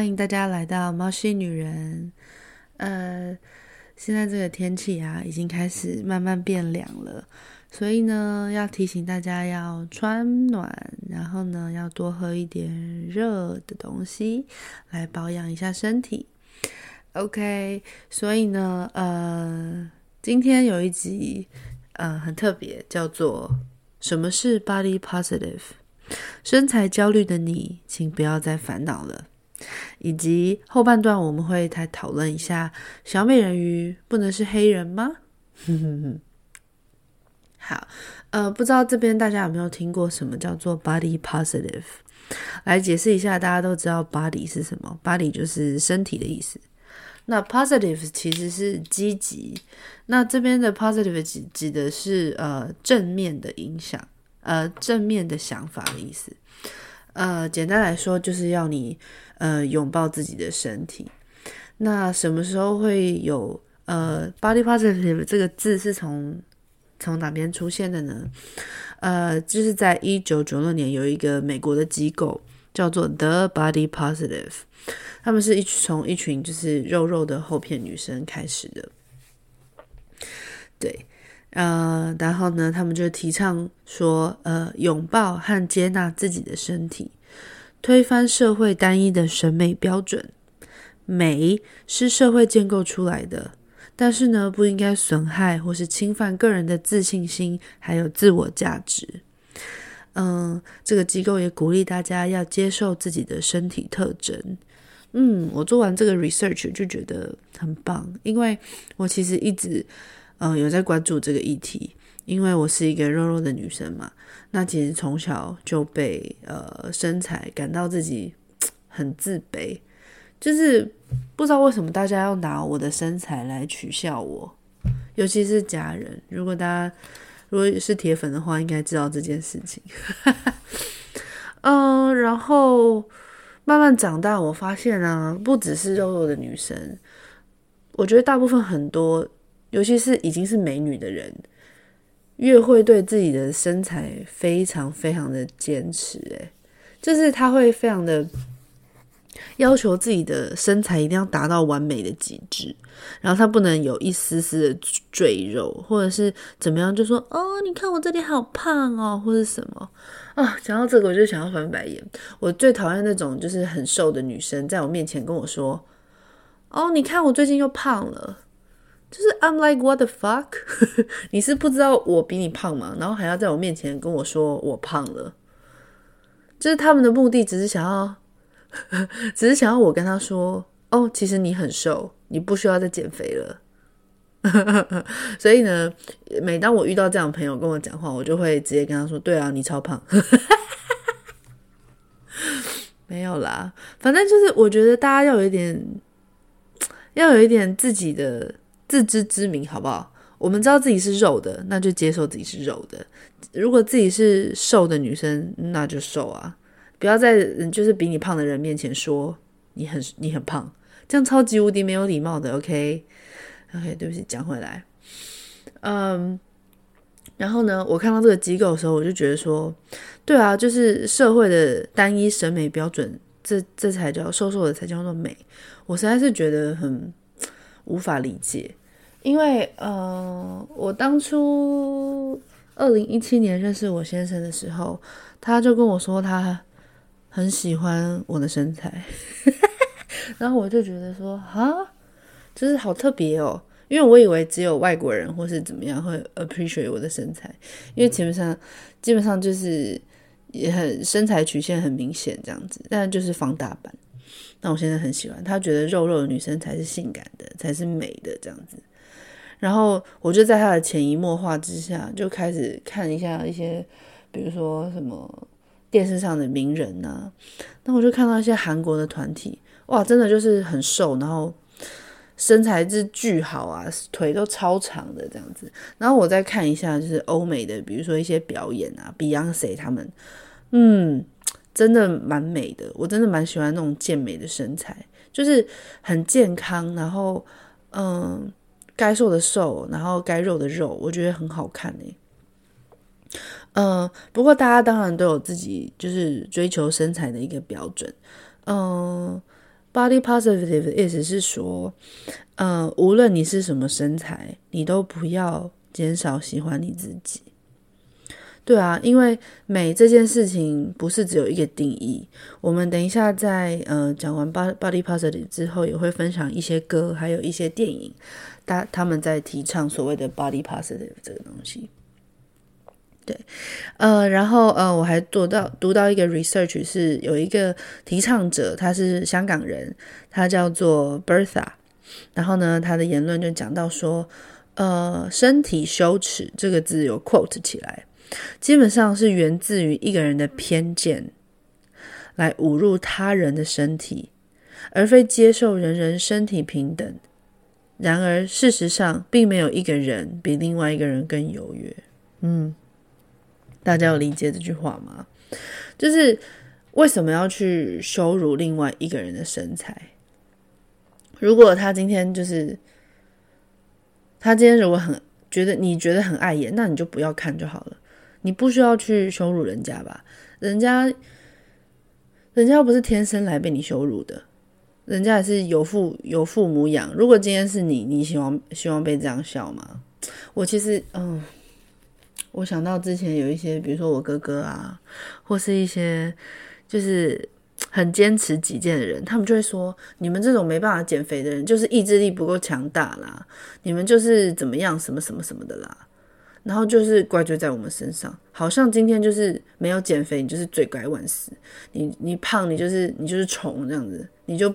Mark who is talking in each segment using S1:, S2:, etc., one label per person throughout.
S1: 欢迎大家来到猫系女人。呃，现在这个天气啊，已经开始慢慢变凉了，所以呢，要提醒大家要穿暖，然后呢，要多喝一点热的东西来保养一下身体。OK，所以呢，呃，今天有一集，呃，很特别，叫做“什么是 Body Positive”。身材焦虑的你，请不要再烦恼了。以及后半段我们会再讨论一下，小美人鱼不能是黑人吗？好，呃，不知道这边大家有没有听过什么叫做 body positive？来解释一下，大家都知道 body 是什么？body 就是身体的意思。那 positive 其实是积极，那这边的 positive 指指的是呃正面的影响，呃正面的想法的意思。呃，简单来说，就是要你呃拥抱自己的身体。那什么时候会有呃 body positive 这个字是从从哪边出现的呢？呃，就是在一九九六年有一个美国的机构叫做 The Body Positive，他们是一从一群就是肉肉的厚片女生开始的，对。呃，然后呢，他们就提倡说，呃，拥抱和接纳自己的身体，推翻社会单一的审美标准。美是社会建构出来的，但是呢，不应该损害或是侵犯个人的自信心，还有自我价值。嗯、这个机构也鼓励大家要接受自己的身体特征。嗯，我做完这个 research 就觉得很棒，因为我其实一直。嗯、有在关注这个议题，因为我是一个肉肉的女生嘛。那其实从小就被呃身材感到自己很自卑，就是不知道为什么大家要拿我的身材来取笑我，尤其是家人。如果大家如果是铁粉的话，应该知道这件事情。嗯、然后慢慢长大，我发现啊，不只是肉肉的女生，我觉得大部分很多。尤其是已经是美女的人，越会对自己的身材非常非常的坚持，诶，就是他会非常的要求自己的身材一定要达到完美的极致，然后他不能有一丝丝的赘肉，或者是怎么样，就说哦，你看我这里好胖哦，或者什么啊。讲到这个，我就想要翻白眼。我最讨厌那种就是很瘦的女生在我面前跟我说，哦，你看我最近又胖了。就是 I'm like what the fuck？你是不知道我比你胖吗？然后还要在我面前跟我说我胖了，就是他们的目的只是想要，只是想要我跟他说哦，其实你很瘦，你不需要再减肥了。所以呢，每当我遇到这样的朋友跟我讲话，我就会直接跟他说：对啊，你超胖。没有啦，反正就是我觉得大家要有一点，要有一点自己的。自知之明，好不好？我们知道自己是肉的，那就接受自己是肉的。如果自己是瘦的女生，那就瘦啊！不要在就是比你胖的人面前说你很你很胖，这样超级无敌没有礼貌的。OK，OK，对不起，讲回来，嗯，然后呢，我看到这个机构的时候，我就觉得说，对啊，就是社会的单一审美标准，这这才叫瘦瘦的才叫做美。我实在是觉得很无法理解。因为呃，我当初二零一七年认识我先生的时候，他就跟我说他很喜欢我的身材，然后我就觉得说啊，就是好特别哦，因为我以为只有外国人或是怎么样会 appreciate 我的身材，因为基本上基本上就是也很身材曲线很明显这样子，但就是放大版。那我现在很喜欢，他觉得肉肉的女生才是性感的，才是美的这样子。然后我就在他的潜移默化之下，就开始看一下一些，比如说什么电视上的名人呐、那我就看到一些韩国的团体，哇，真的就是很瘦，然后身材是巨好啊，腿都超长的这样子。然后我再看一下，就是欧美的，比如说一些表演啊，Beyonce 他们，嗯，真的蛮美的。我真的蛮喜欢那种健美的身材，就是很健康，然后嗯。该瘦的瘦，然后该肉的肉，我觉得很好看诶。嗯，不过大家当然都有自己就是追求身材的一个标准。嗯，body positive 的意思是说，嗯，无论你是什么身材，你都不要减少喜欢你自己。对啊，因为美这件事情不是只有一个定义。我们等一下在呃讲完 body positive 之后，也会分享一些歌，还有一些电影，他他们在提倡所谓的 body positive 这个东西。对，呃，然后呃，我还读到读到一个 research 是有一个提倡者，他是香港人，他叫做 Bertha，然后呢，他的言论就讲到说，呃，身体羞耻这个字有 quote 起来，基本上是源自于一个人的偏见，来侮辱他人的身体，而非接受人人身体平等。然而，事实上，并没有一个人比另外一个人更优越。嗯。大家有理解这句话吗？就是为什么要去羞辱另外一个人的身材？如果他今天就是他今天如果很觉得你觉得很碍眼，那你就不要看就好了。你不需要去羞辱人家吧？人家人家又不是天生来被你羞辱的，人家也是有父有父母养。如果今天是你，你希望希望被这样笑吗？我其实嗯。我想到之前有一些，比如说我哥哥啊，或是一些就是很坚持己见的人，他们就会说：你们这种没办法减肥的人，就是意志力不够强大啦，你们就是怎么样，什么什么什么的啦。然后就是怪罪在我们身上，好像今天就是没有减肥，你就是罪该万死。你你胖，你就是你就是虫这样子，你就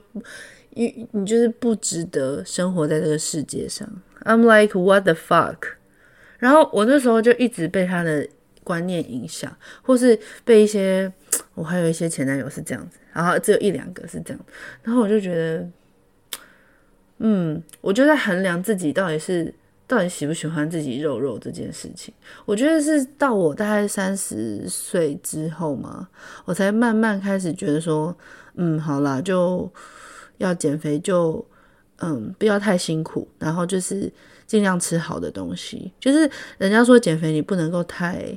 S1: 你你就是不值得生活在这个世界上。I'm like what the fuck。然后我那时候就一直被他的观念影响，或是被一些，我还有一些前男友是这样子，然后只有一两个是这样，然后我就觉得，嗯，我就在衡量自己到底是到底喜不喜欢自己肉肉这件事情。我觉得是到我大概三十岁之后嘛，我才慢慢开始觉得说，嗯，好啦，就要减肥就，嗯，不要太辛苦，然后就是。尽量吃好的东西，就是人家说减肥你不能够太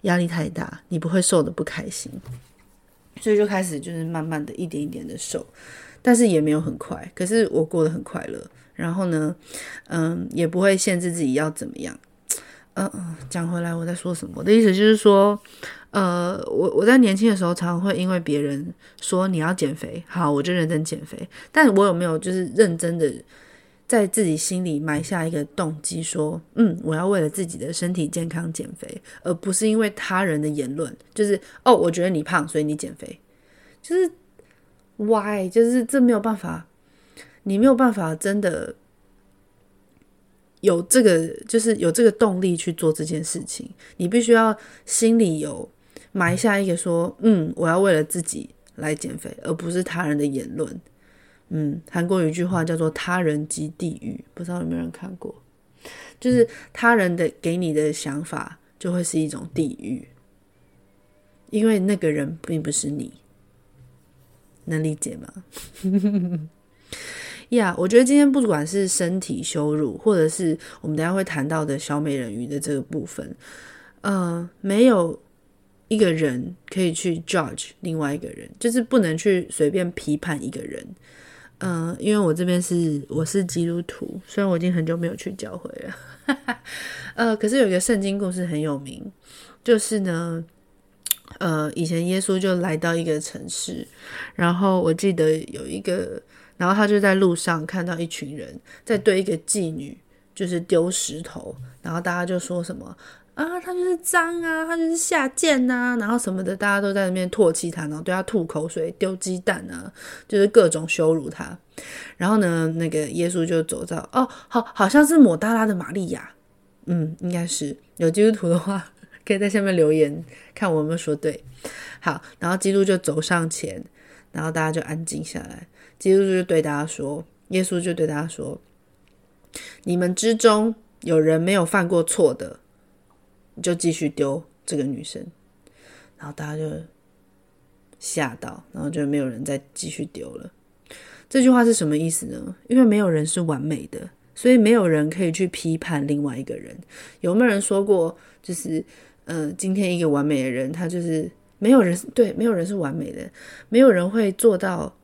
S1: 压力太大，你不会瘦的不开心，所以就开始就是慢慢的一点一点的瘦，但是也没有很快，可是我过得很快乐。然后呢，嗯，也不会限制自己要怎么样。嗯嗯，讲回来我在说什么？我的意思就是说，呃，我我在年轻的时候常常会因为别人说你要减肥，好，我就认真减肥，但我有没有就是认真的？在自己心里埋下一个动机，说：“嗯，我要为了自己的身体健康减肥，而不是因为他人的言论。就是哦，我觉得你胖，所以你减肥。就是 why？就是这没有办法，你没有办法真的有这个，就是有这个动力去做这件事情。你必须要心里有埋下一个说：嗯，我要为了自己来减肥，而不是他人的言论。”嗯，韩国有一句话叫做“他人即地狱”，不知道有没有人看过？就是他人的给你的想法就会是一种地狱，因为那个人并不是你，能理解吗？呀，我觉得今天不管是身体羞辱，或者是我们等下会谈到的小美人鱼的这个部分，呃，没有一个人可以去 judge 另外一个人，就是不能去随便批判一个人。嗯、因为我这边是我是基督徒，虽然我已经很久没有去教会了，呃，可是有一个圣经故事很有名，就是呢，呃，以前耶稣就来到一个城市，然后我记得有一个，然后他就在路上看到一群人在对一个妓女就是丢石头，然后大家就说什么。啊，他就是脏啊，他就是下贱呐、然后什么的，大家都在那边唾弃他，然后对他吐口水、丢鸡蛋啊，就是各种羞辱他。然后呢，那个耶稣就走到，哦，好，好像是抹大拉的玛利亚，嗯，应该是有基督徒的话，可以在下面留言看我有没有说对。好，然后基督就走上前，然后大家就安静下来。基督就对大家说，耶稣就对大家说：“你们之中有人没有犯过错的。”你就继续丢这个女生，然后大家就吓到，然后就没有人再继续丢了。这句话是什么意思呢？因为没有人是完美的，所以没有人可以去批判另外一个人。有没有人说过，就是呃，今天一个完美的人，他就是没有人对，没有人是完美的，没有人会做到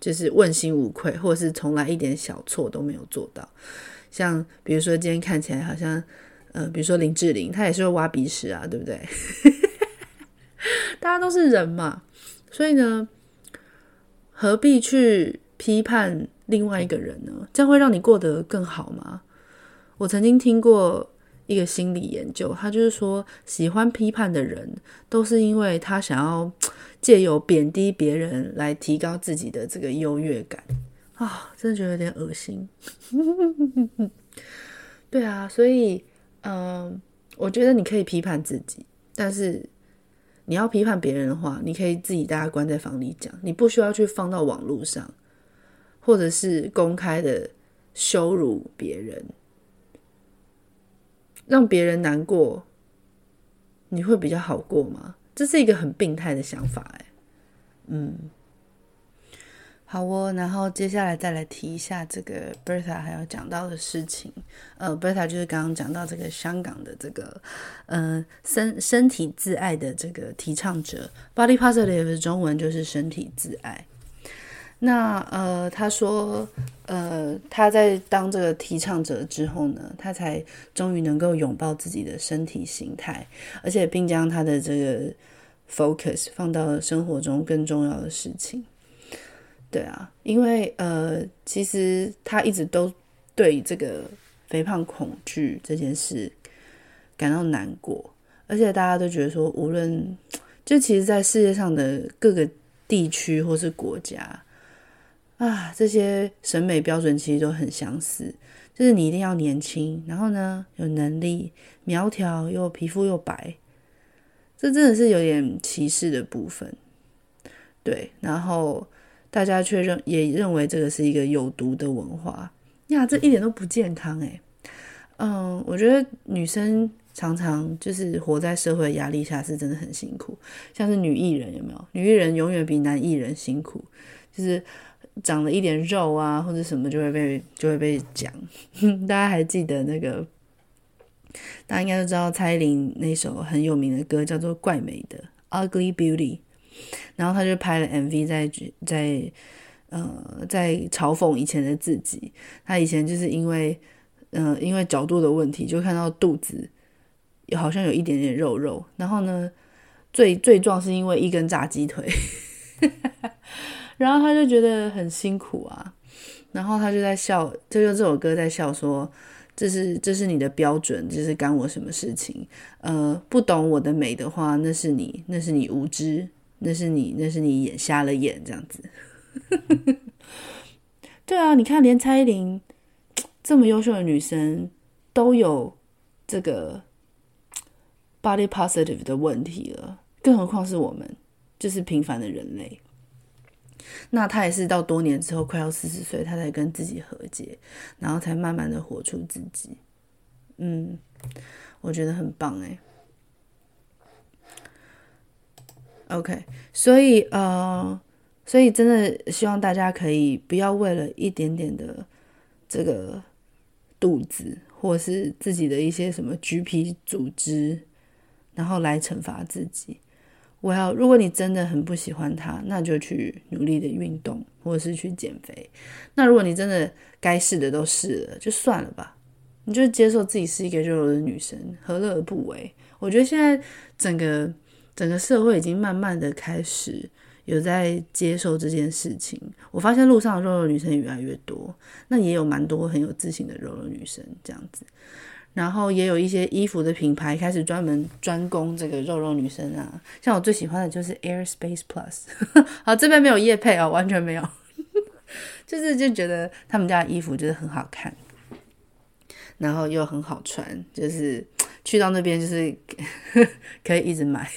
S1: 就是问心无愧，或者是从来一点小错都没有做到。像比如说今天看起来好像，呃，比如说林志玲，她也是会挖鼻屎啊，对不对？大家都是人嘛，所以呢，何必去批判另外一个人呢？这样会让你过得更好吗？我曾经听过一个心理研究，他就是说，喜欢批判的人，都是因为他想要借由贬低别人来提高自己的这个优越感啊、真的觉得有点恶心。对啊，所以，嗯、我觉得你可以批判自己，但是。你要批判别人的话，你可以自己大家关在房里讲，你不需要去放到网络上，或者是公开的羞辱别人，让别人难过，你会比较好过吗？这是一个很病态的想法，哎，嗯。好哦，然后接下来再来提一下这个 Bertha 还要讲到的事情。呃，Bertha 就是刚刚讲到这个香港的这个，呃，身身体自爱的这个提倡者，Body Positive 的中文就是身体自爱。那呃，他说，呃，他在当这个提倡者之后呢，他才终于能够拥抱自己的身体形态，而且并将他的这个 focus 放到生活中更重要的事情。对啊，因为呃，其实他一直都对这个肥胖恐惧这件事感到难过，而且大家都觉得说，无论就其实，在世界上的各个地区或是国家啊，这些审美标准其实都很相似，就是你一定要年轻，然后呢有能力、苗条又皮肤又白，这真的是有点歧视的部分。对，然后。大家却认也认为这个是一个有毒的文化呀，这一点都不健康诶。嗯，我觉得女生常常就是活在社会压力下，是真的很辛苦。像是女艺人有没有？女艺人永远比男艺人辛苦，就是长了一点肉啊，或者什么就会被就会被讲。大家还记得那个？大家应该都知道蔡依林那首很有名的歌叫做《怪美的》（Ugly Beauty）。然后他就拍了 MV，在在呃在嘲讽以前的自己。他以前就是因为嗯、因为角度的问题，就看到肚子好像有一点点肉肉。然后呢，最最壮是因为一根炸鸡腿。然后他就觉得很辛苦啊。然后他就在笑，就用这首歌在笑说：“这是这是你的标准，这是干我什么事情？呃，不懂我的美的话，那是你，那是你无知。”那是你，那是你眼瞎了眼，这样子。对啊，你看，连蔡依林这么优秀的女生都有这个 body positive 的问题了，更何况是我们，就是平凡的人类。那他也是到多年之后，快要四十岁，他才跟自己和解，然后才慢慢的活出自己。嗯，我觉得很棒哎。OK，所以呃，所以真的希望大家可以不要为了一点点的这个肚子，或是自己的一些什么橘皮组织，然后来惩罚自己。我要，如果你真的很不喜欢它，那就去努力的运动，或者是去减肥。那如果你真的该试的都试了，就算了吧，你就接受自己是一个肉肉的女生，何乐而不为？我觉得现在整个。整个社会已经慢慢的开始有在接受这件事情。我发现路上的肉肉女生也越来越多，那也有蛮多很有自信的肉肉女生这样子。然后也有一些衣服的品牌开始专门专攻这个肉肉女生啊，像我最喜欢的就是 Airspace Plus。好，这边没有业配哦，完全没有，就是就觉得他们家的衣服就是很好看，然后又很好穿，就是。去到那边就是 可以一直买，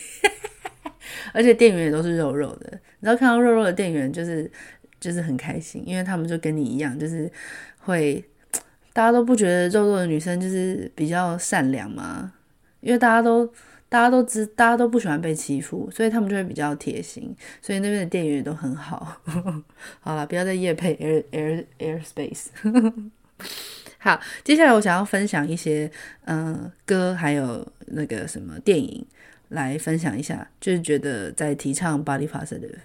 S1: 而且店员也都是肉肉的。你知道看到肉肉的店员就是就是很开心，因为他们就跟你一样，就是会大家都不觉得肉肉的女生就是比较善良吗，因为大家都大家都知大家都不喜欢被欺负，所以他们就会比较贴心，所以那边的店员也都很好。好了，不要再夜配 Air Air Airspace。好，接下来我想要分享一些嗯、歌，还有那个什么电影，来分享一下，就是觉得在提倡 body positive。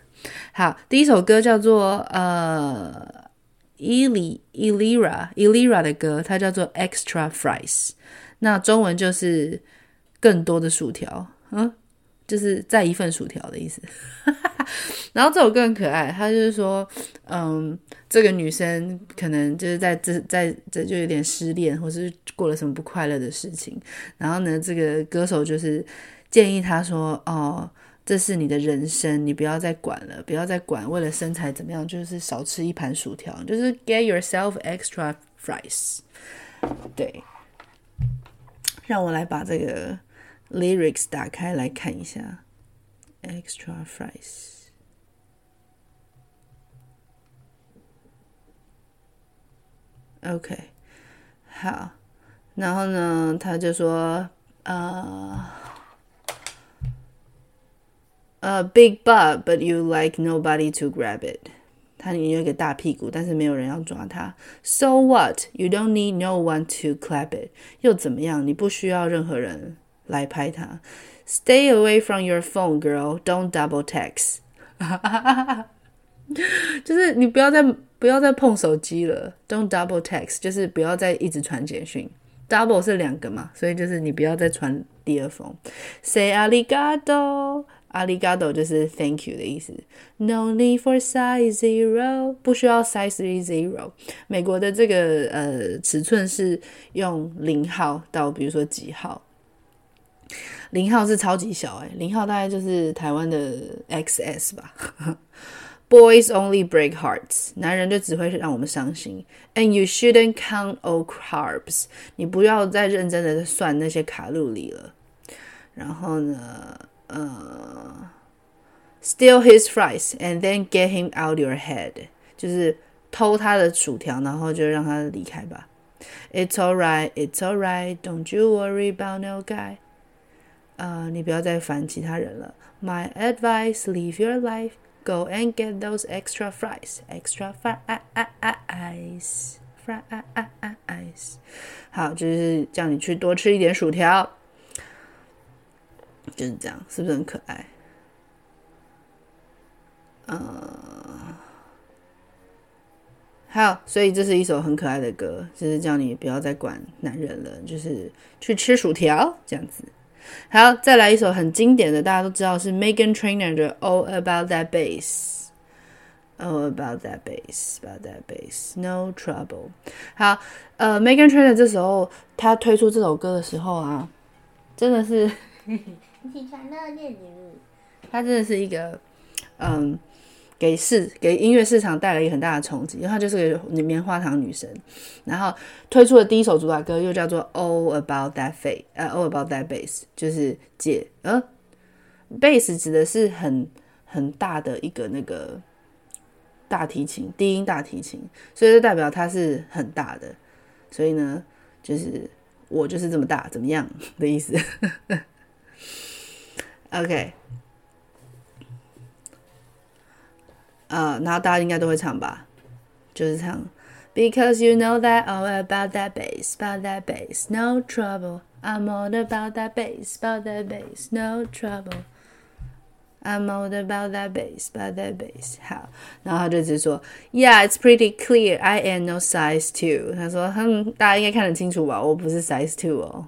S1: 好，第一首歌叫做呃，Eli Elira Elira 的歌，它叫做 Extra Fries，那中文就是更多的薯条，嗯。就是再一份薯条的意思，然后这首歌很可爱，他就是说，嗯，这个女生可能就是在这在这就有点失恋，或是过了什么不快乐的事情，然后呢，这个歌手就是建议她说，哦，这是你的人生，你不要再管了，不要再管为了身材怎么样，就是少吃一盘薯条，就是 get yourself extra fries。对，让我来把这个。Lyrics 打开来看一下，Extra fries。OK，好，然后呢，他就说，呃，呃，big butt but you like nobody to grab it。他有一个大屁股，但是没有人要抓他。So what? You don't need no one to clap it。又怎么样？你不需要任何人。来拍他，Stay away from your phone, girl. Don't double text。就是你不要再不要再碰手机了。Don't double text，就是不要再一直传简讯。Double 是两个嘛，所以就是你不要再传第二封。Say arigato, Arigato 就是 thank you 的意思。No need for size zero，不需要 size zero。美国的这个呃尺寸是用零号到比如说几号。零号是超级小诶，零号大概就是台湾的 XS 吧。Boys only break hearts，男人就只会让我们伤心。And you shouldn't count all carbs，你不要再认真的算那些卡路里了。然后呢，呃，steal his fries and then get him out your head，就是偷他的薯条，然后就让他离开吧。It's alright, it's alright, don't you worry about no guy. 啊，uh, 你不要再烦其他人了。My advice: live your life. Go and get those extra fries, extra fries, fries. 好，就是叫你去多吃一点薯条， 就是这样，是不是很可爱？嗯，好，所以这是一首很可爱的歌，就是叫你不要再管男人了，就是去吃薯条这样子。好，再来一首很经典的，大家都知道是 Meghan Trainor 的《All About That Bass》。All About That Bass, About That Bass, No Trouble。好，呃，Meghan Trainor 这时候他推出这首歌的时候啊，真的是，起床了，念念。他真的是一个，嗯。给市给音乐市场带来一个很大的冲击，因为她就是个棉花糖女神，然后推出的第一首主打歌又叫做 All About That Bass，呃，All About That Bass 就是解，呃，Bass 指的是很很大的一个那个大提琴，低音大提琴，所以就代表它是很大的，所以呢，就是我就是这么大，怎么样的意思 ？OK。呃，然后大家应该都会唱吧，就是唱，Because you know that all about that bass, about that bass, no trouble. I'm all about that bass, about that bass, no trouble. I'm all about that bass, about that bass. 好，然后他就直说，Yeah, it's pretty clear. I am no size two. 他说，哼，大家应该看得清楚吧？我不是 size two 哦，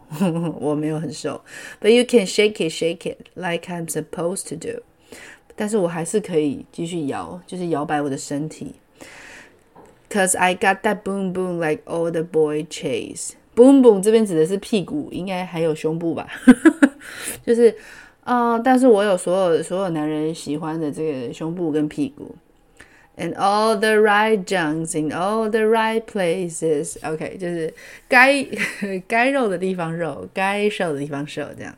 S1: 我没有很瘦。But you can shake it, shake it like I'm supposed to do. 但是我还是可以继续摇，就是摇摆我的身体。Cause I got that boom boom like all the boy chase. Boom boom 这边指的是屁股，应该还有胸部吧？就是啊、 呃，但是我有所有所有男人喜欢的这个胸部跟屁股。And all the right junks in all the right places. OK，就是该该肉的地方肉，该瘦的地方瘦，这样。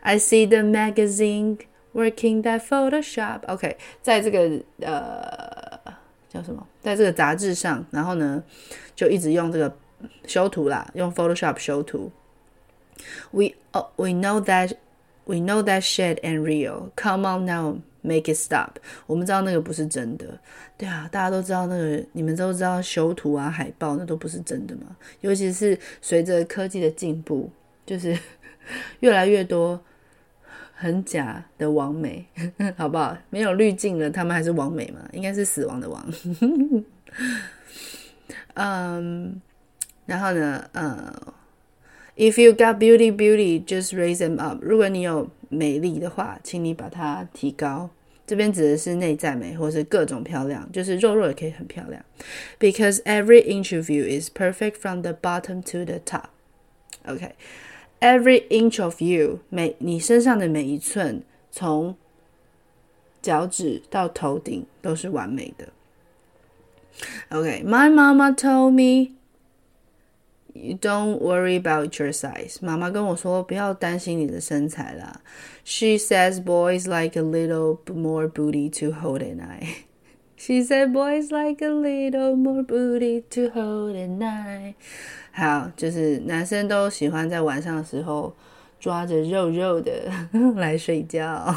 S1: I see the magazine. Working that Photoshop，OK，、okay, 在这个呃叫什么，在这个杂志上，然后呢，就一直用这个修图啦，用 Photoshop 修图。We oh, we know that We know that shit ain't real. Come on now, make it stop. 我们知道那个不是真的，对啊，大家都知道那个，你们都知道修图啊、海报那都不是真的嘛。尤其是随着科技的进步，就是 越来越多。很假的王美，好不好？没有滤镜了，他们还是王美嘛？应该是死亡的王。嗯，然后呢，呃、uh,，If you got beauty, beauty, just raise them up。如果你有美丽的话，请你把它提高。这边指的是内在美，或是各种漂亮，就是肉肉也可以很漂亮。Because every inch of you is perfect from the bottom to the top. OK。Every inch of you，每你身上的每一寸，从脚趾到头顶都是完美的。OK，My mama told me you don't worry about your size。妈妈跟我说不要担心你的身材啦。She says boys like a little more booty to hold at night。She said boys like a little more booty to hold at night。好，就是男生都喜欢在晚上的时候抓着肉肉的来睡觉。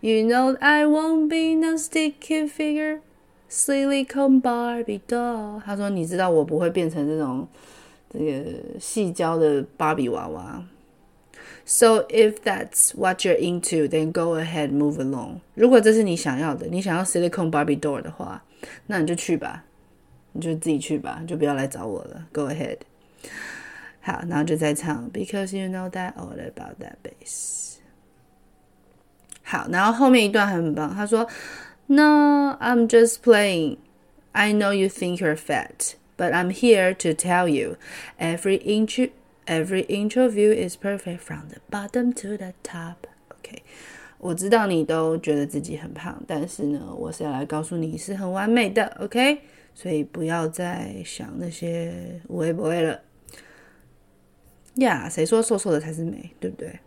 S1: You know I won't be no sticky figure, Silicone Barbie doll。他说：“你知道我不会变成这种这个细胶的芭比娃娃。” So if that's what you're into, then go ahead, move along。如果这是你想要的，你想要 silicone Barbie doll 的话，那你就去吧。你就自己去吧，就不要来找我了。Go ahead。好，然后就再唱，Because you know that all about that bass。好，然后后面一段还很棒，他说 ，No, I'm just playing. I know you think you're fat, but I'm here to tell you, every inch, every inch of you is perfect from the bottom to the top. OK，我知道你都觉得自己很胖，但是呢，我是要来告诉你是很完美的。OK。所以不要再想那些无谓不会了呀！谁说瘦瘦的才是美，对不对？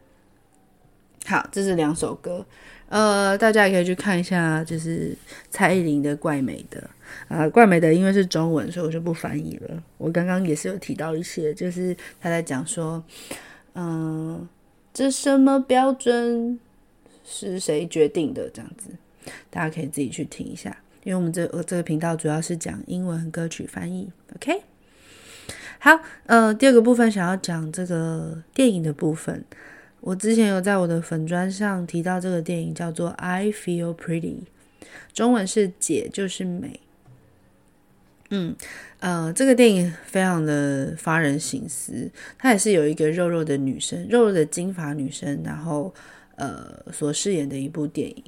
S1: 好，这是两首歌， 呃，大家也可以去看一下，就是蔡依林的《怪美的》啊，《怪美的》因为是中文，所以我就不翻译了。我刚刚也是有提到一些，就是他在讲说，嗯、这什么标准是谁决定的？这样子，大家可以自己去听一下。因为我们这这个频道主要是讲英文歌曲翻译，OK？好，呃，第二个部分想要讲这个电影的部分。我之前有在我的粉专上提到这个电影叫做《I Feel Pretty》，中文是“姐就是美”。嗯，呃，这个电影非常的发人省思，它也是有一个肉肉的女生，肉肉的金发女生，然后呃所饰演的一部电影。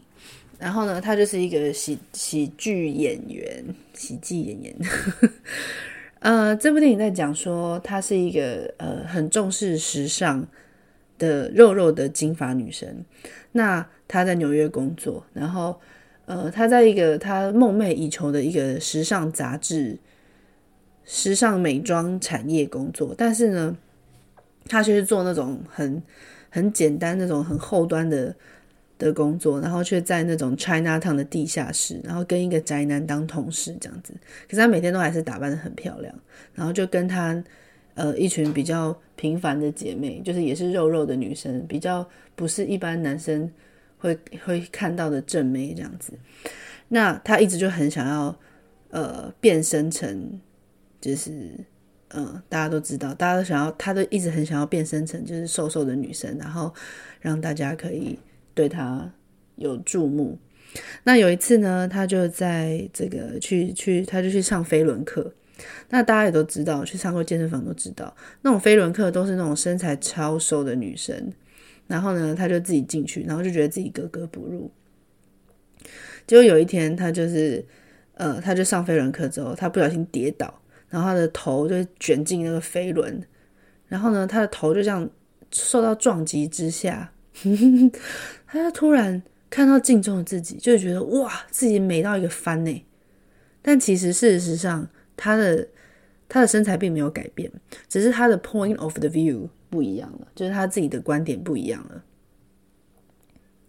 S1: 然后呢，她就是一个喜喜剧演员，喜剧演员。呃，这部电影在讲说，她是一个呃很重视时尚的肉肉的金发女生。那她在纽约工作，然后呃，她在一个她梦寐以求的一个时尚杂志、时尚美妆产业工作。但是呢，她却是做那种很很简单、那种很后端的。的工作，然后却在那种 Chinatown 的地下室，然后跟一个宅男当同事这样子。可是她每天都还是打扮得很漂亮，然后就跟他呃一群比较平凡的姐妹，就是也是肉肉的女生，比较不是一般男生会会看到的正妹这样子。那他一直就很想要呃变身成，就是嗯、呃、大家都知道，大家都想要，他都一直很想要变身成就是瘦瘦的女生，然后让大家可以。对他有注目，那有一次呢，他就在这个去去，他就去上飞轮课。那大家也都知道，去上过健身房都知道，那种飞轮课都是那种身材超瘦的女生。然后呢，她就自己进去，然后就觉得自己格格不入。结果有一天，她就是呃，她就上飞轮课之后，她不小心跌倒，然后她的头就卷进那个飞轮，然后呢，她的头就这样受到撞击之下。她就突然看到镜中的自己，就觉得哇，自己美到一个翻呢。但其实事实上，他的他的身材并没有改变，只是他的 point of the view 不一样了，就是他自己的观点不一样了。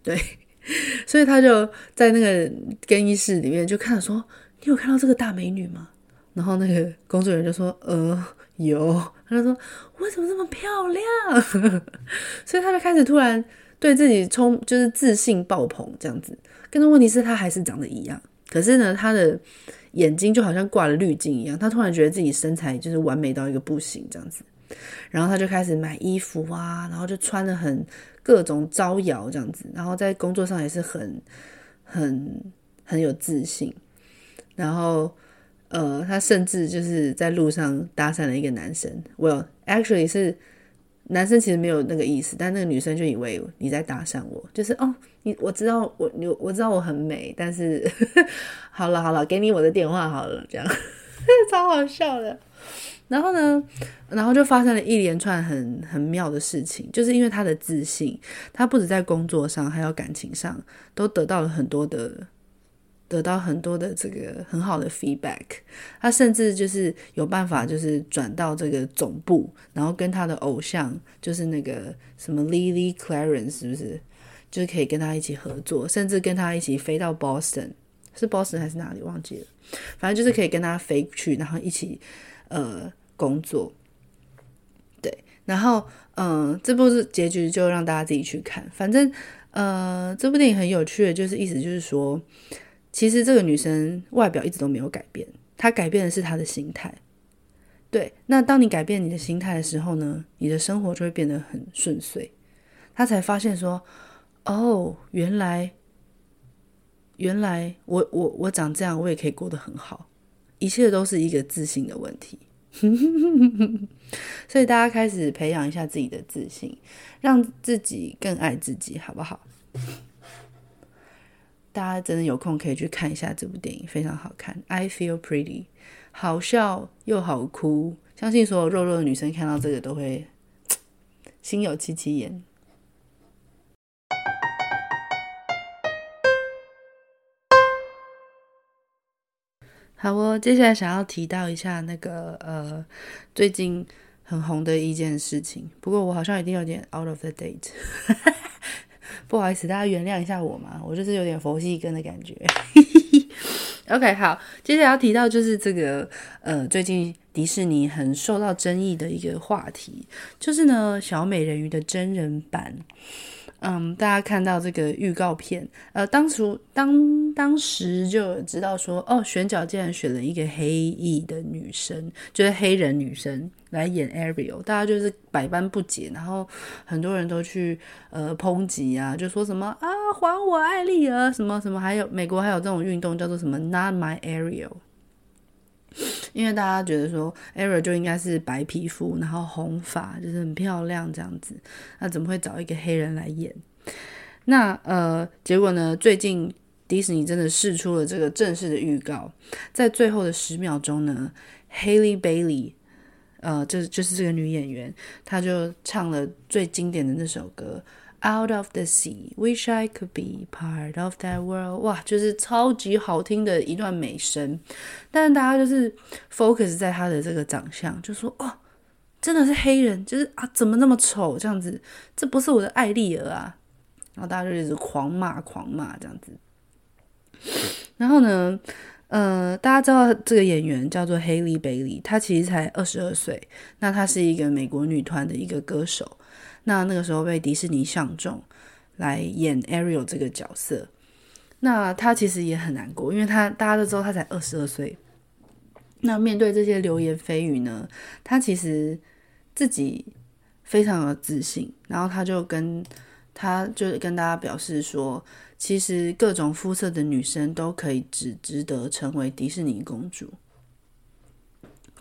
S1: 对，所以他就在那个更衣室里面就看到说：“你有看到这个大美女吗？”然后那个工作人员就说：“呃，有。”他就说：“我怎么这么漂亮？” 所以他就开始突然。对自己充就是自信爆棚这样子，更多问题是他还是长得一样，可是呢，他的眼睛就好像挂了滤镜一样，他突然觉得自己身材就是完美到一个不行这样子，然后他就开始买衣服啊，然后就穿得很各种招摇这样子，然后在工作上也是很很很有自信，然后呃，他甚至就是在路上搭讪了一个男生，Well actually 是。男生其实没有那个意思，但那个女生就以为你在搭讪我，就是哦，你我知道我你我知道我很美，但是 好了好了，给你我的电话好了，这样 超好笑的。然后呢，然后就发生了一连串很很妙的事情，就是因为他的自信，他不止在工作上，还有感情上都得到了很多的。得到很多的这个很好的 feedback，他甚至就是有办法，就是转到这个总部，然后跟他的偶像，就是那个什么 Lily Clarence，是不是？就是可以跟他一起合作，甚至跟他一起飞到 Boston，是 Boston 还是哪里？忘记了。反正就是可以跟他飞去，然后一起呃工作。对，然后嗯、这部是结局，就让大家自己去看。反正呃，这部电影很有趣的，就是意思就是说。其实这个女生外表一直都没有改变，她改变的是她的心态。对，那当你改变你的心态的时候呢，你的生活就会变得很顺遂。她才发现说：“哦，原来，原来我我我长这样，我也可以过得很好。一切都是一个自信的问题。”所以大家开始培养一下自己的自信，让自己更爱自己，好不好？大家真的有空可以去看一下这部电影，非常好看。I feel pretty，好笑又好哭，相信所有肉肉的女生看到这个都会 心有戚戚焉。好哦，接下来想要提到一下那个呃最近很红的一件事情，不过我好像一定有点 out of the date。不好意思，大家原谅一下我嘛，我就是有点佛系跟的感觉。OK，好，接下来要提到就是这个呃，最近迪士尼很受到争议的一个话题，就是呢小美人鱼的真人版。嗯，大家看到这个预告片，呃，当初当当时就知道说，哦，选角竟然选了一个黑裔的女生，就是黑人女生来演 Ariel，大家就是百般不解，然后很多人都去呃抨击啊，就说什么啊，还我艾丽儿，什么什么，还有美国还有这种运动叫做什么 Not My Ariel。因为大家觉得说，Era 就应该是白皮肤，然后红发，就是很漂亮这样子。那怎么会找一个黑人来演？那呃，结果呢？最近迪士尼真的释出了这个正式的预告，在最后的十秒钟呢，Haley Bailey，呃，就就是这个女演员，她就唱了最经典的那首歌。Out of the sea, wish I could be part of that world。哇，就是超级好听的一段美声，但是大家就是 focus 在他的这个长相，就说哦，真的是黑人，就是啊，怎么那么丑这样子？这不是我的艾丽儿啊！然后大家就一直狂骂狂骂这样子。然后呢，呃，大家知道这个演员叫做 Haley Bailey，她其实才二十二岁，那她是一个美国女团的一个歌手。那那个时候被迪士尼相中来演 Ariel 这个角色，那他其实也很难过，因为他大家都知道他才二十二岁。那面对这些流言蜚语呢，他其实自己非常有自信，然后他就跟他就跟大家表示说，其实各种肤色的女生都可以只值得成为迪士尼公主。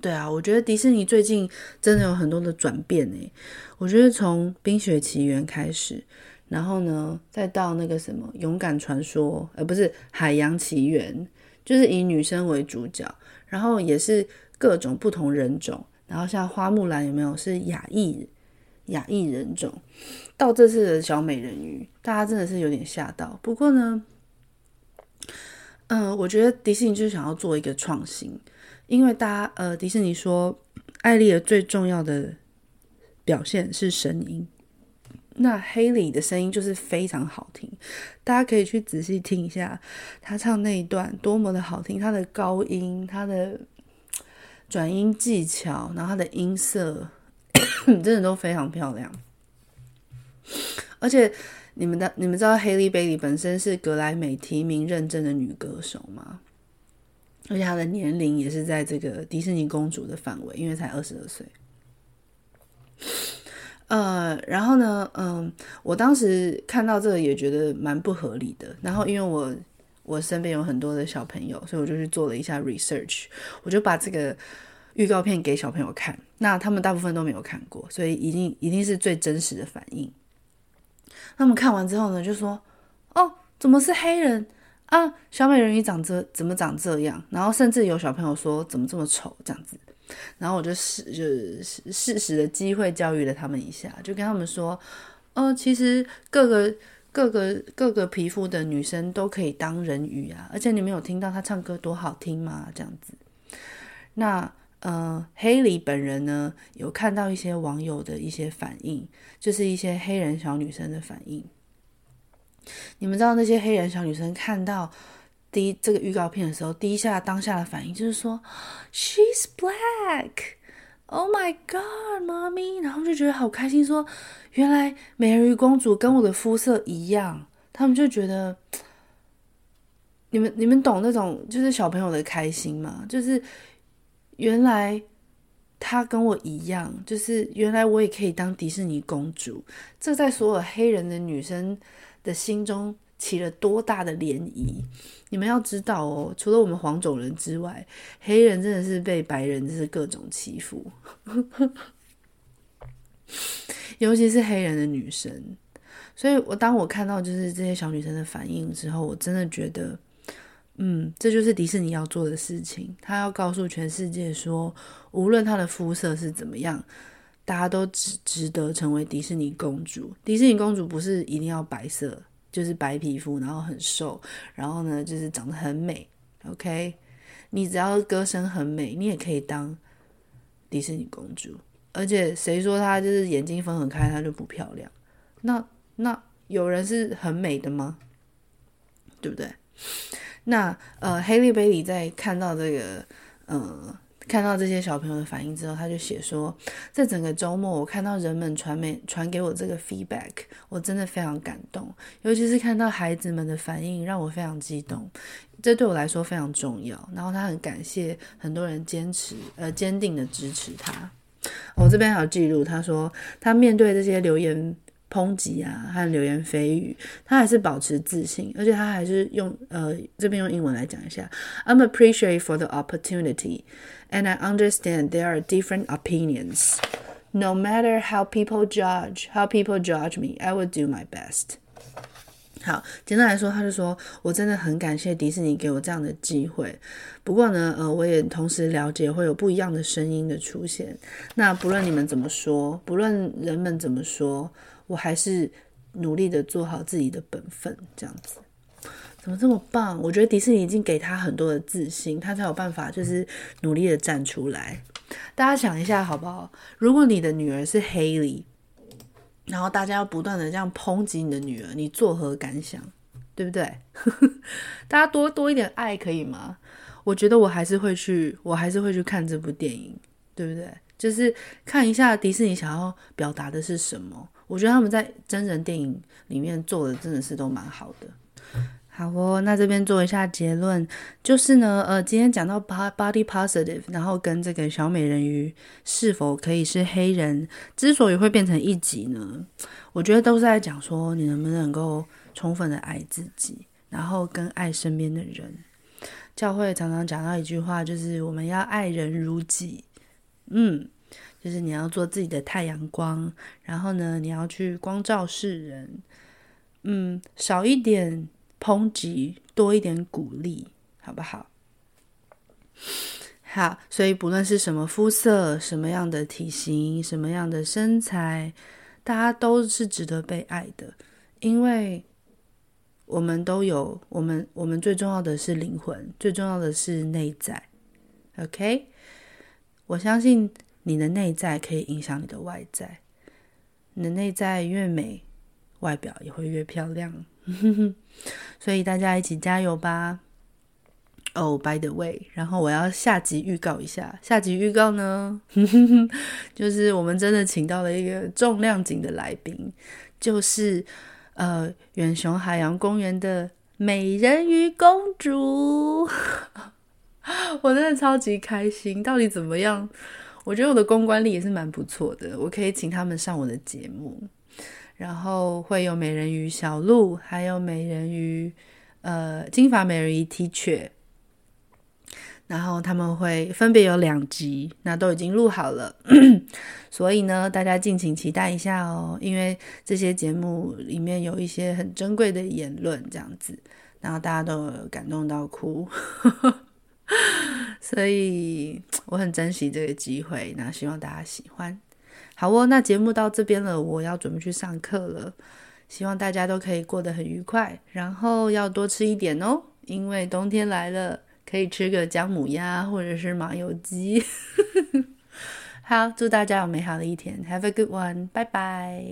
S1: 对啊，我觉得迪士尼最近真的有很多的转变诶。我觉得从《冰雪奇缘》开始，然后呢，再到那个什么《勇敢传说》，呃，不是《海洋奇缘》，就是以女生为主角，然后也是各种不同人种，然后像花木兰有没有是亚裔亚裔人种？到这次的小美人鱼，大家真的是有点吓到。不过呢，嗯、我觉得迪士尼就是想要做一个创新。因为大家呃，迪士尼说，艾丽儿最重要的表现是声音。那黑里的声音就是非常好听，大家可以去仔细听一下她唱那一段多么的好听，她的高音，她的转音技巧，然后她的音色，真的都非常漂亮。而且你们的你们知道 Haley Bailey 本身是格莱美提名认证的女歌手吗？而且她的年龄也是在这个迪士尼公主的范围，因为才二十二岁。呃，然后呢，嗯，我当时看到这个也觉得蛮不合理的。然后因为我我身边有很多的小朋友，所以我就去做了一下 research，我就把这个预告片给小朋友看。那他们大部分都没有看过，所以一定一定是最真实的反应。他们看完之后呢，就说：“哦，怎么是黑人啊？小美人鱼长这怎么长这样？”然后甚至有小朋友说：“怎么这么丑？”这样子。然后我就适就是适时的机会教育了他们一下，就跟他们说：“哦，其实各个各个各个皮肤的女生都可以当人鱼啊，而且你们有听到她唱歌多好听吗？这样子。”那呃，黑莉本人呢，有看到一些网友的一些反应，就是一些黑人小女生的反应。你们知道那些黑人小女生看到第一这个预告片的时候，第一下当下的反应就是说，She's black，Oh my God，妈咪，然后就觉得好开心说，说原来美人鱼公主跟我的肤色一样，他们就觉得，你们你们懂那种就是小朋友的开心吗？就是。原来她跟我一样，就是原来我也可以当迪士尼公主。这在所有黑人的女生的心中起了多大的涟漪？你们要知道哦，除了我们黄种人之外，黑人真的是被白人就是各种欺负，尤其是黑人的女生。所以我当我看到就是这些小女生的反应之后，我真的觉得。嗯，这就是迪士尼要做的事情。他要告诉全世界说，无论她的肤色是怎么样，大家都值值得成为迪士尼公主。迪士尼公主不是一定要白色，就是白皮肤，然后很瘦，然后呢，就是长得很美。OK，你只要歌声很美，你也可以当迪士尼公主。而且谁说她就是眼睛分很开，她就不漂亮？那那有人是很美的吗？对不对？那呃，Halle Bailey 在看到这个呃，看到这些小朋友的反应之后，他就写说，在整个周末，我看到人们传媒传给我这个 feedback，我真的非常感动，尤其是看到孩子们的反应，让我非常激动，这对我来说非常重要。然后他很感谢很多人坚持呃坚定的支持他。我这边还有记录，他说他面对这些留言。抨击啊和流言蜚语，他还是保持自信，而且他还是用呃这边用英文来讲一下，I'm appreciate for the opportunity, and I understand there are different opinions. No matter how people judge, how people judge me, I will do my best. 好，简单来说，他就说我真的很感谢迪士尼给我这样的机会。不过呢，呃，我也同时了解会有不一样的声音的出现。那不论你们怎么说，不论人们怎么说。我还是努力的做好自己的本分，这样子 怎么这么棒？我觉得迪士尼已经给他很多的自信，他才有办法就是努力的站出来。大家想一下好不好？如果你的女儿是黑莉，然后大家要不断的这样抨击你的女儿，你作何感想？对不对？大家多多一点爱可以吗？我觉得我还是会去，我还是会去看这部电影，对不对？就是看一下迪士尼想要表达的是什么。我觉得他们在真人电影里面做的真的是都蛮好的。好哦，那这边做一下结论，就是呢，呃，今天讲到 body positive，然后跟这个小美人鱼是否可以是黑人，之所以会变成一集呢，我觉得都是在讲说你能不能够充分的爱自己，然后跟爱身边的人。教会常常讲到一句话，就是我们要爱人如己。嗯。就是你要做自己的太阳光，然后呢，你要去光照世人，嗯，少一点抨击，多一点鼓励，好不好？好，所以不论是什么肤色、什么样的体型、什么样的身材，大家都是值得被爱的，因为我们都有我们，我们最重要的是灵魂，最重要的是内在。OK，我相信。你的内在可以影响你的外在，你的内在越美，外表也会越漂亮。所以大家一起加油吧！哦 by the way，然后我要下集预告一下，下集预告呢，就是我们真的请到了一个重量级的来宾，就是呃远雄海洋公园的美人鱼公主。我真的超级开心，到底怎么样？我觉得我的公关力也是蛮不错的，我可以请他们上我的节目，然后会有美人鱼小鹿，还有美人鱼呃金发美人鱼 T 恤，然后他们会分别有两集，那都已经录好了，所以呢，大家敬请期待一下哦，因为这些节目里面有一些很珍贵的言论，这样子，然后大家都感动到哭。所以我很珍惜这个机会，那希望大家喜欢。好哦，那节目到这边了，我要准备去上课了。希望大家都可以过得很愉快，然后要多吃一点哦，因为冬天来了，可以吃个姜母鸭或者是麻油鸡。好，祝大家有美好的一天，Have a good one，拜拜。